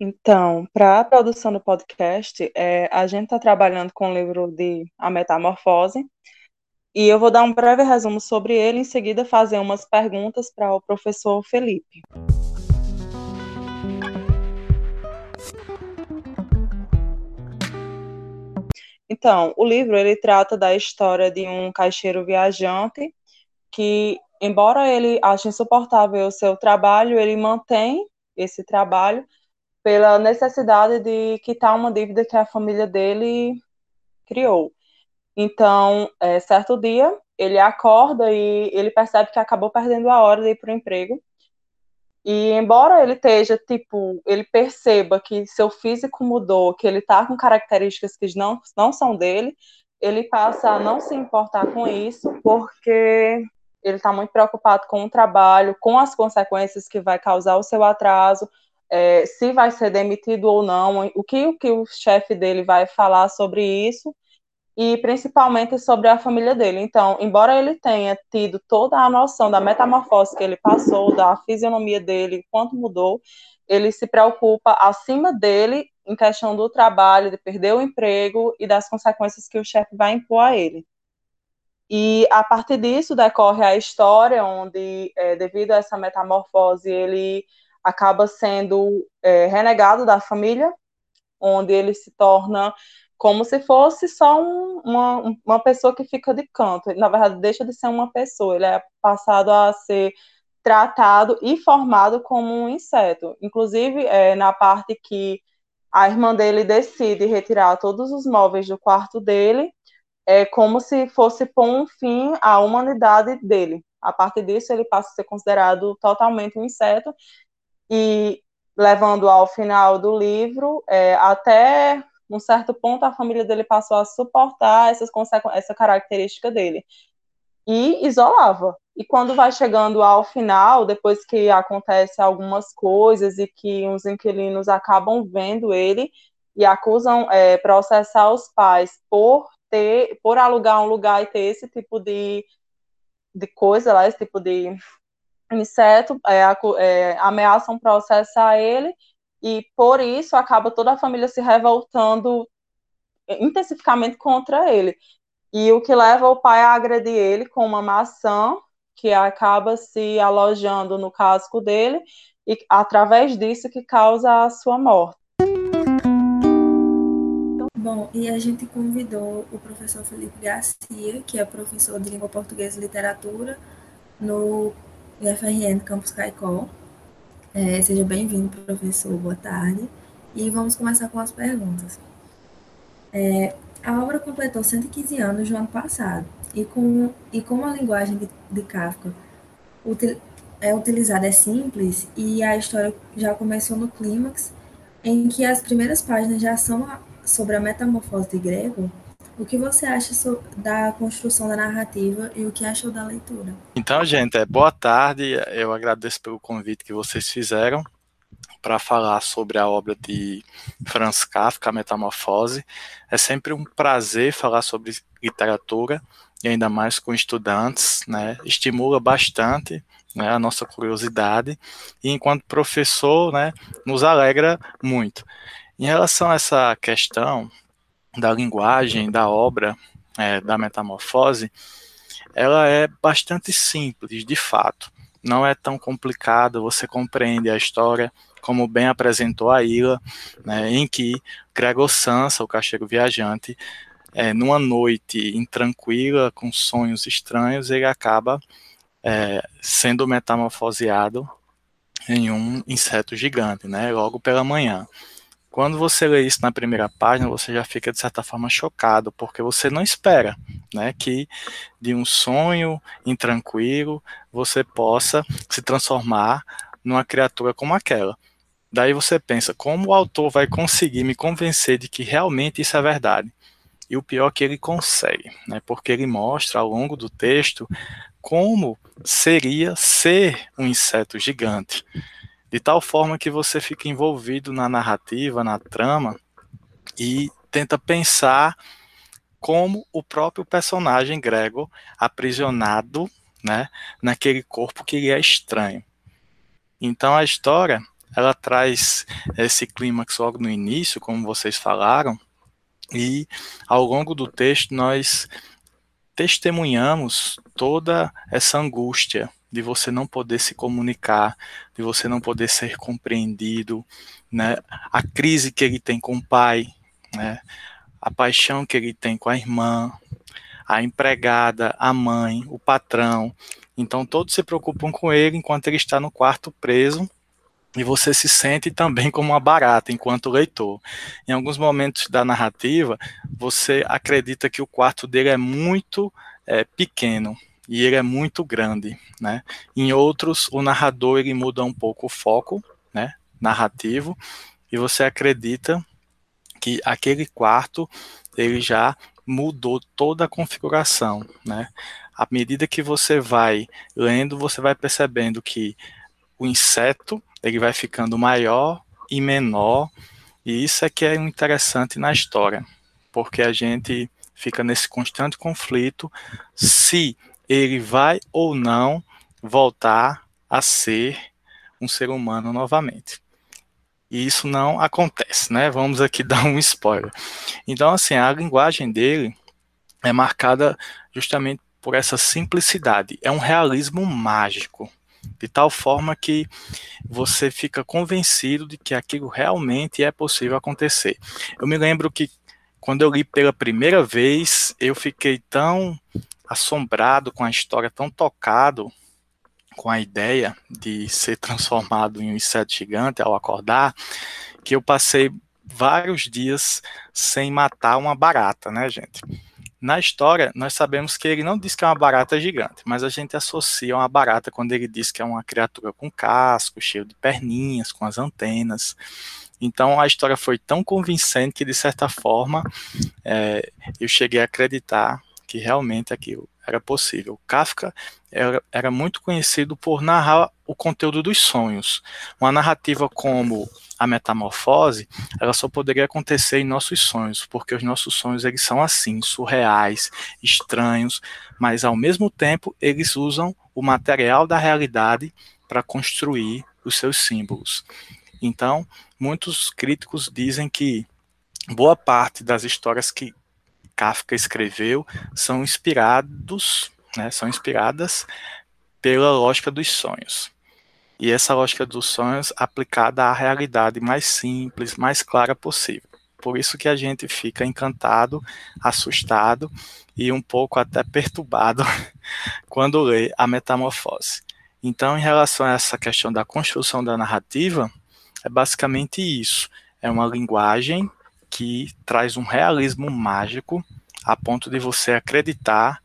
Então, para a produção do podcast, é, a gente está trabalhando com o livro de A Metamorfose, e eu vou dar um breve resumo sobre ele, em seguida fazer umas perguntas para o professor Felipe. Então, o livro ele trata da história de um caixeiro viajante que, embora ele ache insuportável o seu trabalho, ele mantém esse trabalho pela necessidade de quitar uma dívida que a família dele criou. Então, é, certo dia, ele acorda e ele percebe que acabou perdendo a hora de ir para o emprego. E embora ele esteja, tipo, ele perceba que seu físico mudou, que ele está com características que não, não são dele, ele passa a não se importar com isso, porque ele está muito preocupado com o trabalho, com as consequências que vai causar o seu atraso, é, se vai ser demitido ou não, o que, o que o chefe dele vai falar sobre isso, e principalmente sobre a família dele. Então, embora ele tenha tido toda a noção da metamorfose que ele passou, da fisionomia dele, quanto mudou, ele se preocupa acima dele em questão do trabalho, de perder o emprego e das consequências que o chefe vai impor a ele. E a partir disso decorre a história onde, é, devido a essa metamorfose, ele acaba sendo é, renegado da família, onde ele se torna como se fosse só um, uma, uma pessoa que fica de canto. Na verdade, deixa de ser uma pessoa, ele é passado a ser tratado e formado como um inseto. Inclusive, é, na parte que a irmã dele decide retirar todos os móveis do quarto dele, é como se fosse pôr um fim à humanidade dele. A partir disso, ele passa a ser considerado totalmente um inseto, e levando ao final do livro, é, até num certo ponto, a família dele passou a suportar essas essa característica dele e isolava. E quando vai chegando ao final, depois que acontece algumas coisas e que os inquilinos acabam vendo ele e acusam é, processar os pais por ter, por alugar um lugar e ter esse tipo de, de coisa lá, esse tipo de inseto, é, é, ameaçam processar ele e por isso acaba toda a família se revoltando intensificamente contra ele. E o que leva o pai a agredir ele com uma maçã que acaba se alojando no casco dele e através disso que causa a sua morte. Bom, e a gente convidou o professor Felipe Garcia, que é professor de língua portuguesa e literatura no UFRN Campus Caicó, é, seja bem-vindo, professor. Boa tarde. E vamos começar com as perguntas. É, a obra completou 115 anos no ano passado, e, com, e como a linguagem de, de Kafka util, é utilizada é simples, e a história já começou no clímax, em que as primeiras páginas já são a, sobre a metamorfose de Grego, o que você acha da construção da narrativa e o que achou da leitura? Então, gente, é, boa tarde. Eu agradeço pelo convite que vocês fizeram para falar sobre a obra de Franz Kafka, Metamorfose. É sempre um prazer falar sobre literatura e ainda mais com estudantes, né? Estimula bastante né, a nossa curiosidade e enquanto professor, né, nos alegra muito. Em relação a essa questão da linguagem, da obra, é, da metamorfose, ela é bastante simples, de fato. Não é tão complicada, você compreende a história, como bem apresentou a Ila, né, em que Gregor Sansa, o caixeiro viajante, é, numa noite intranquila, com sonhos estranhos, ele acaba é, sendo metamorfoseado em um inseto gigante, né, logo pela manhã. Quando você lê isso na primeira página, você já fica de certa forma chocado, porque você não espera, né, que de um sonho intranquilo você possa se transformar numa criatura como aquela. Daí você pensa, como o autor vai conseguir me convencer de que realmente isso é verdade? E o pior é que ele consegue, né, porque ele mostra ao longo do texto como seria ser um inseto gigante de tal forma que você fica envolvido na narrativa, na trama e tenta pensar como o próprio personagem Gregor aprisionado, né, naquele corpo que lhe é estranho. Então a história ela traz esse clímax logo no início, como vocês falaram, e ao longo do texto nós testemunhamos toda essa angústia de você não poder se comunicar, de você não poder ser compreendido, né? A crise que ele tem com o pai, né? A paixão que ele tem com a irmã, a empregada, a mãe, o patrão. Então todos se preocupam com ele enquanto ele está no quarto preso e você se sente também como uma barata enquanto leitor. Em alguns momentos da narrativa, você acredita que o quarto dele é muito é, pequeno e ele é muito grande, né? Em outros, o narrador ele muda um pouco o foco, né, narrativo, e você acredita que aquele quarto ele já mudou toda a configuração, né? À medida que você vai lendo, você vai percebendo que o inseto ele vai ficando maior e menor, e isso é que é interessante na história, porque a gente fica nesse constante conflito se ele vai ou não voltar a ser um ser humano novamente. E isso não acontece, né? Vamos aqui dar um spoiler. Então, assim, a linguagem dele é marcada justamente por essa simplicidade. É um realismo mágico, de tal forma que você fica convencido de que aquilo realmente é possível acontecer. Eu me lembro que quando eu li pela primeira vez, eu fiquei tão assombrado com a história, tão tocado com a ideia de ser transformado em um inseto gigante ao acordar, que eu passei vários dias sem matar uma barata, né, gente? Na história, nós sabemos que ele não diz que é uma barata gigante, mas a gente associa uma barata quando ele diz que é uma criatura com casco, cheio de perninhas, com as antenas. Então a história foi tão convincente que, de certa forma, é, eu cheguei a acreditar que realmente aquilo era possível. Kafka era, era, muito conhecido por narrar o conteúdo dos sonhos. Uma narrativa como a metamorfose, ela só poderia acontecer em nossos sonhos, porque os nossos sonhos eles são assim, surreais, estranhos, mas ao mesmo tempo eles usam o material da realidade para construir os seus símbolos. Então, muitos críticos dizem que boa parte das histórias que Kafka escreveu são inspirados, né, são inspiradas pela lógica dos sonhos. E essa lógica dos sonhos aplicada à realidade mais simples, mais clara possível. Por isso que a gente fica encantado, assustado e um pouco até perturbado quando lê a metamorfose. Então, em relação a essa questão da construção da narrativa, é basicamente isso. É uma linguagem que traz um realismo mágico a ponto de você acreditar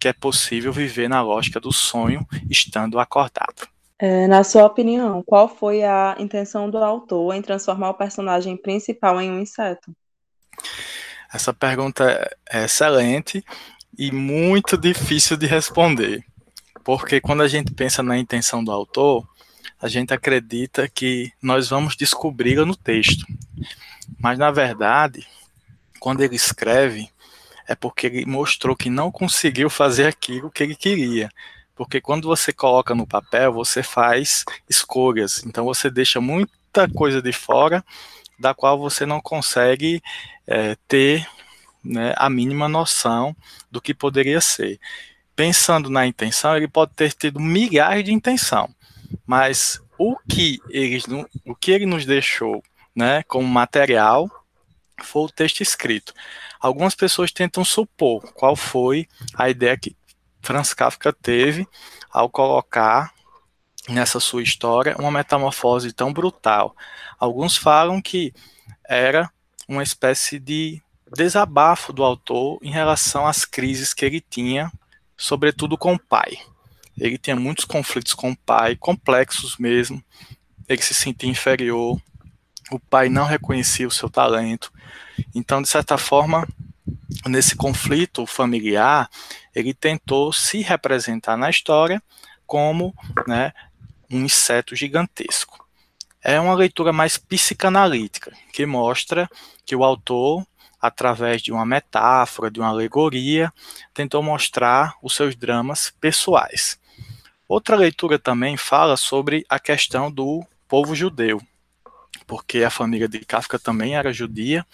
que é possível viver na lógica do sonho estando acordado. É, na sua opinião, qual foi a intenção do autor em transformar o personagem principal em um inseto? Essa pergunta é excelente e muito difícil de responder, porque quando a gente pensa na intenção do autor, a gente acredita que nós vamos descobri-la no texto. Mas, na verdade, quando ele escreve, é porque ele mostrou que não conseguiu fazer aquilo que ele queria. Porque quando você coloca no papel, você faz escolhas. Então, você deixa muita coisa de fora da qual você não consegue é, ter né, a mínima noção do que poderia ser. Pensando na intenção, ele pode ter tido milhares de intenção, mas o que ele, o que ele nos deixou né, como material foi o texto escrito. Algumas pessoas tentam supor qual foi a ideia que Franz Kafka teve ao colocar nessa sua história uma metamorfose tão brutal. Alguns falam que era uma espécie de desabafo do autor em relação às crises que ele tinha, sobretudo com o pai. Ele tinha muitos conflitos com o pai, complexos mesmo. Ele se sentia inferior, o pai não reconhecia o seu talento. Então, de certa forma, nesse conflito familiar, ele tentou se representar na história como né, um inseto gigantesco. É uma leitura mais psicanalítica, que mostra que o autor, através de uma metáfora, de uma alegoria, tentou mostrar os seus dramas pessoais. Outra leitura também fala sobre a questão do povo judeu, porque a família de Kafka também era judia,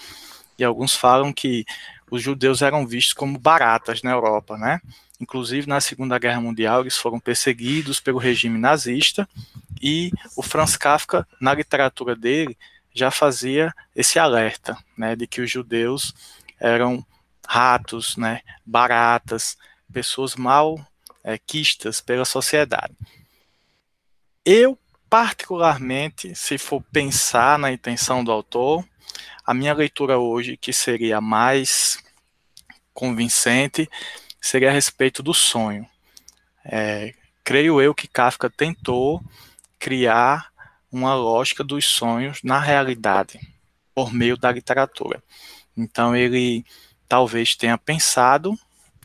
e alguns falam que os judeus eram vistos como baratas na Europa, né? Inclusive, na Segunda Guerra Mundial, eles foram perseguidos pelo regime nazista, e o Franz Kafka, na literatura dele, já fazia esse alerta, né, de que os judeus eram ratos, né, baratas, pessoas mal é, quistas pela sociedade. Eu, particularmente, se for pensar na intenção do autor, a minha leitura hoje, que seria mais convincente, seria a respeito do sonho. É, creio eu que Kafka tentou criar uma lógica dos sonhos na realidade, por meio da literatura. Então ele talvez tenha pensado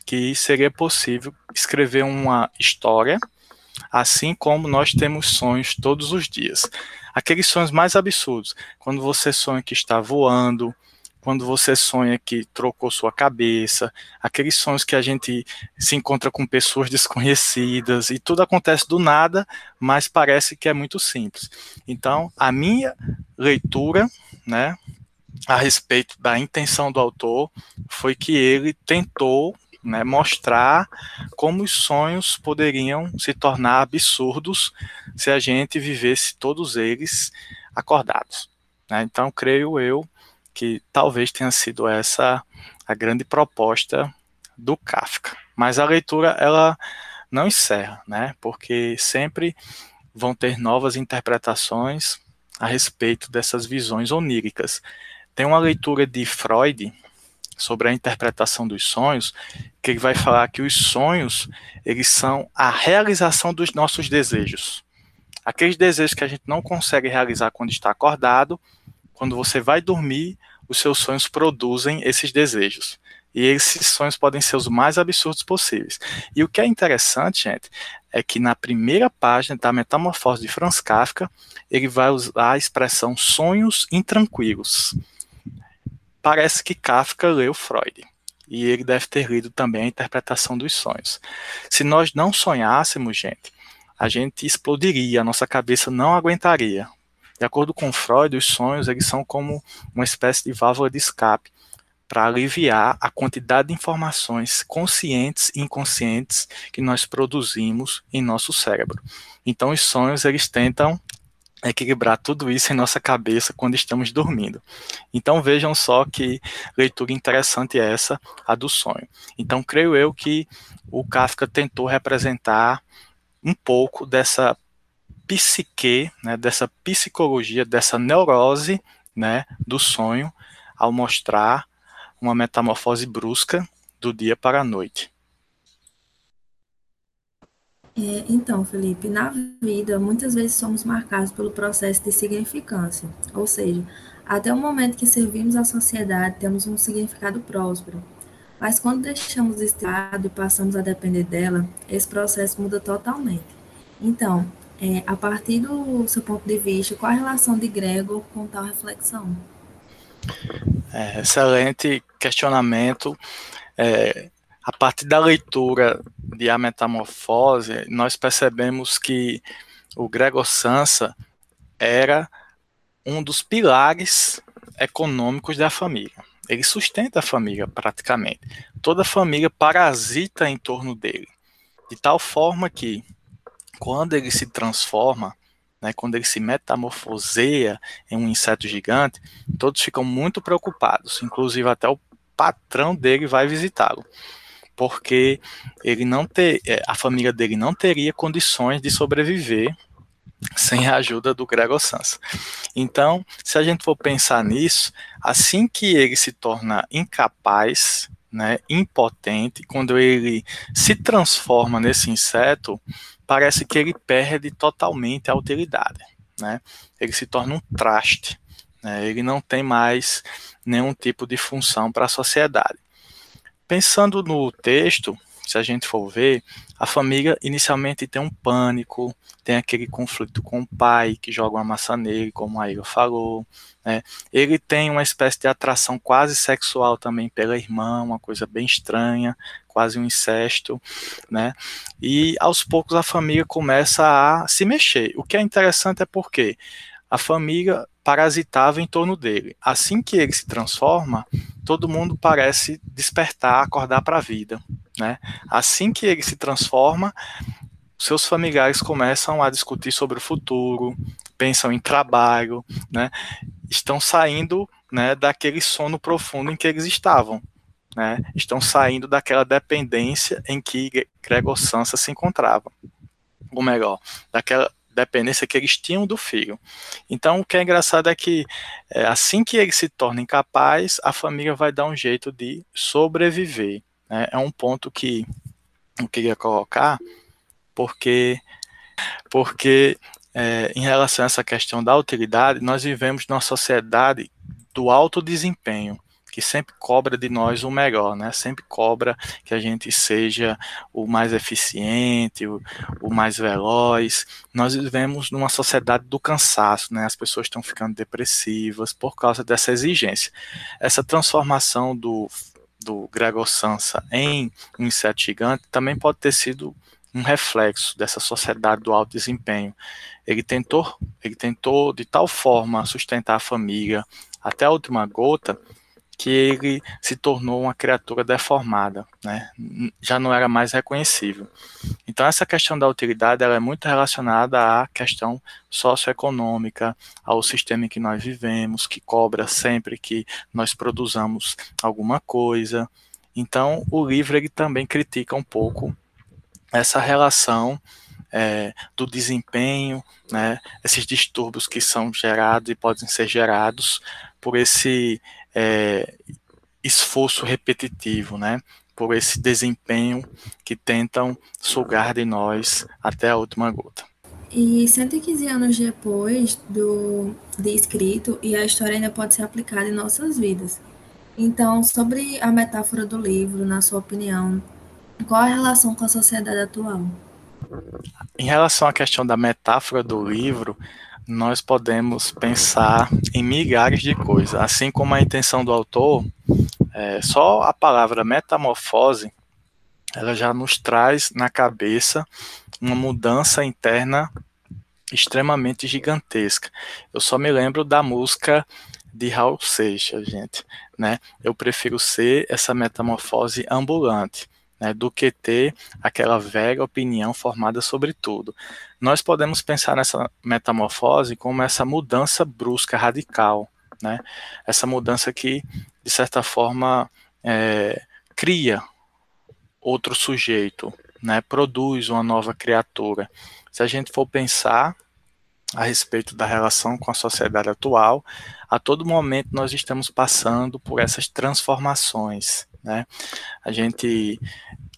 que seria possível escrever uma história, assim como nós temos sonhos todos os dias. Aqueles sonhos mais absurdos, quando você sonha que está voando, quando você sonha que trocou sua cabeça, aqueles sonhos que a gente se encontra com pessoas desconhecidas e tudo acontece do nada, mas parece que é muito simples. Então, a minha leitura, né, a respeito da intenção do autor foi que ele tentou né, mostrar como os sonhos poderiam se tornar absurdos se a gente vivesse todos eles acordados. Né? Então, creio eu que talvez tenha sido essa a grande proposta do Kafka. Mas a leitura ela não encerra, né? Porque sempre vão ter novas interpretações a respeito dessas visões oníricas. Tem uma leitura de Freud sobre a interpretação dos sonhos, que ele vai falar que os sonhos, eles são a realização dos nossos desejos. Aqueles desejos que a gente não consegue realizar quando está acordado, quando você vai dormir, os seus sonhos produzem esses desejos. E esses sonhos podem ser os mais absurdos possíveis. E o que é interessante, gente, é que na primeira página da Metamorfose de Franz Kafka, ele vai usar a expressão sonhos intranquilos parece que Kafka leu Freud. E ele deve ter lido também a interpretação dos sonhos. Se nós não sonhássemos, gente, a gente explodiria, a nossa cabeça não aguentaria. De acordo com Freud, os sonhos eles são como uma espécie de válvula de escape para aliviar a quantidade de informações conscientes e inconscientes que nós produzimos em nosso cérebro. Então, os sonhos eles tentam equilibrar tudo isso em nossa cabeça quando estamos dormindo. Então vejam só que leitura interessante é essa, a do sonho. Então creio eu que o Kafka tentou representar um pouco dessa psique, né, dessa psicologia, dessa neurose, né, do sonho, ao mostrar uma metamorfose brusca do dia para a noite. É, então, Felipe, na vida, muitas vezes somos marcados pelo processo de significância, ou seja, até o momento que servimos à sociedade, temos um significado próspero. Mas quando deixamos este lado e passamos a depender dela, esse processo muda totalmente. Então, é, a partir do seu ponto de vista, qual a relação de Gregor com tal reflexão? É, excelente questionamento. É, a partir da leitura de A Metamorfose, nós percebemos que o Gregor Sansa era um dos pilares econômicos da família. Ele sustenta a família praticamente. Toda a família parasita em torno dele. De tal forma que, quando ele se transforma, né, quando ele se metamorfoseia em um inseto gigante, todos ficam muito preocupados. Inclusive, até o patrão dele vai visitá-lo porque ele não ter, é, a família dele não teria condições de sobreviver sem a ajuda do Gregor Sansa. Então, se a gente for pensar nisso, assim que ele se torna incapaz, né, impotente, quando ele se transforma nesse inseto, parece que ele perde totalmente a utilidade, né? Ele se torna um traste, né? Ele não tem mais nenhum tipo de função para a sociedade. Pensando no texto se a gente for ver, a família inicialmente tem um pânico, tem aquele conflito com o pai que joga uma maçã nele, como a Ira falou, né? Ele tem uma espécie de atração quase sexual também pela irmã, uma coisa bem estranha, quase um incesto, né? E aos poucos a família começa a se mexer. O que é interessante é porque a família parasitava em torno dele. Assim que ele se transforma, todo mundo parece despertar, acordar para a vida. Né? Assim que ele se transforma, seus familiares começam a discutir sobre o futuro, pensam em trabalho, né? estão saindo né, daquele sono profundo em que eles estavam. Né? Estão saindo daquela dependência em que Gregor Sansa se encontrava. Ou melhor, daquela dependência que eles tinham do filho. Então, o que é engraçado é que é, assim que ele se torna incapaz, a família vai dar um jeito de sobreviver. Né? É um ponto que eu queria colocar, porque, porque é, em relação a essa questão da utilidade, nós vivemos numa sociedade do alto desempenho que sempre cobra de nós o melhor, né? Sempre cobra que a gente seja o mais eficiente, o, o mais veloz. Nós vivemos numa sociedade do cansaço, né? As pessoas estão ficando depressivas por causa dessa exigência. Essa transformação do, do Gregor Sansa em um inseto gigante também pode ter sido um reflexo dessa sociedade do alto desempenho. Ele tentou, ele tentou de tal forma sustentar a família até a última gota que ele se tornou uma criatura deformada, né? já não era mais reconhecível. Então essa questão da utilidade ela é muito relacionada à questão socioeconômica, ao sistema em que nós vivemos, que cobra sempre que nós produzamos alguma coisa. Então o livro ele também critica um pouco essa relação é, do desempenho, né, esses distúrbios que são gerados e podem ser gerados por esse é, esforço repetitivo, né? Por esse desempenho que tentam sugar de nós até a última gota. E 115 anos depois do de escrito, e a história ainda pode ser aplicada em nossas vidas. Então, sobre a metáfora do livro, na sua opinião, qual a relação com a sociedade atual? Em relação à questão da metáfora do livro, nós podemos pensar em milhares de coisas. Assim como a intenção do autor, é, só a palavra metamorfose, ela já nos traz na cabeça uma mudança interna extremamente gigantesca. Eu só me lembro da música de Raul Seixas, gente, né? Eu prefiro ser essa metamorfose ambulante né, do que ter aquela velha opinião formada sobre tudo. Nós podemos pensar nessa metamorfose como essa mudança brusca, radical, né? essa mudança que, de certa forma, é, cria outro sujeito, né? produz uma nova criatura. Se a gente for pensar a respeito da relação com a sociedade atual, a todo momento nós estamos passando por essas transformações. Né? A gente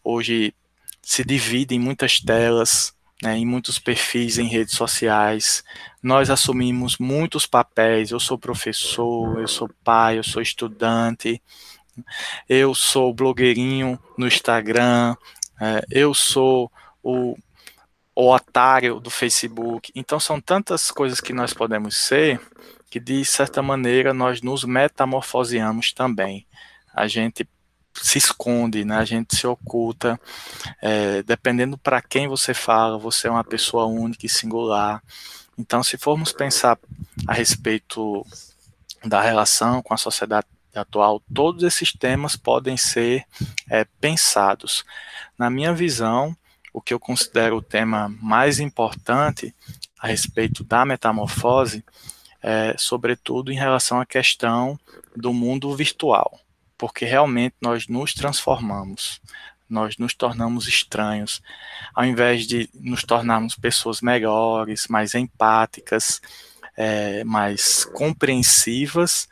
hoje se divide em muitas telas, né, em muitos perfis em redes sociais. Nós assumimos muitos papéis. Eu sou professor, eu sou pai, eu sou estudante, eu sou blogueirinho no Instagram, é, eu sou o, o otário do Facebook. Então são tantas coisas que nós podemos ser que de certa maneira nós nos metamorfoseamos também. A gente se esconde, né? A gente se oculta. É, dependendo para quem você fala, você é uma pessoa única e singular. Então, se formos pensar a respeito da relação com a sociedade atual, todos esses temas podem ser é, pensados. Na minha visão, o que eu considero o tema mais importante a respeito da metamorfose é, sobretudo, em relação à questão do mundo virtual porque realmente nós nos transformamos, nós nos tornamos estranhos, ao invés de nos tornarmos pessoas melhores, mais empáticas, é, mais compreensivas,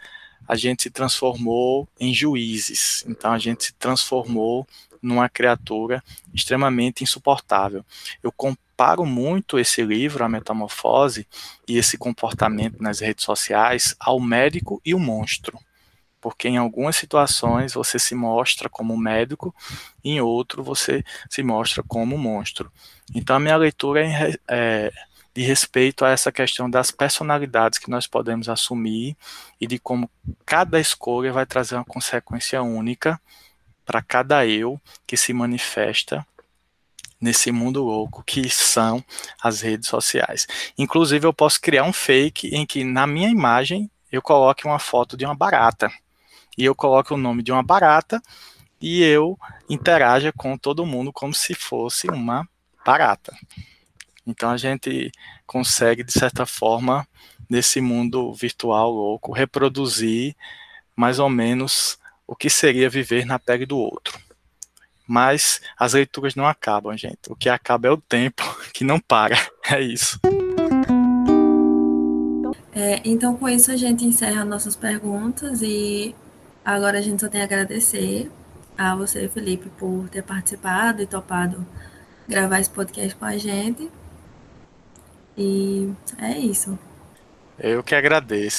a gente se transformou em juízes. Então a gente se transformou numa criatura extremamente insuportável. Eu comparo muito esse livro, A Metamorfose, e esse comportamento nas redes sociais ao médico e o monstro porque em algumas situações você se mostra como médico, em outro você se mostra como monstro. Então a minha leitura é, é de respeito a essa questão das personalidades que nós podemos assumir e de como cada escolha vai trazer uma consequência única para cada eu que se manifesta nesse mundo louco que são as redes sociais. Inclusive, eu posso criar um fake em que na minha imagem eu coloque uma foto de uma barata e eu coloque o nome de uma barata e eu interaja com todo mundo como se fosse uma barata. Então a gente consegue de certa forma nesse mundo virtual louco reproduzir mais ou menos o que seria viver na pele do outro. Mas as leituras não acabam, gente. O que acaba é o tempo, que não para. É isso. É, então, com isso, a gente encerra nossas perguntas e agora a gente só tem a agradecer a você, Felipe, por ter participado e topado gravar esse podcast com a gente. E é isso. Eu que agradeço.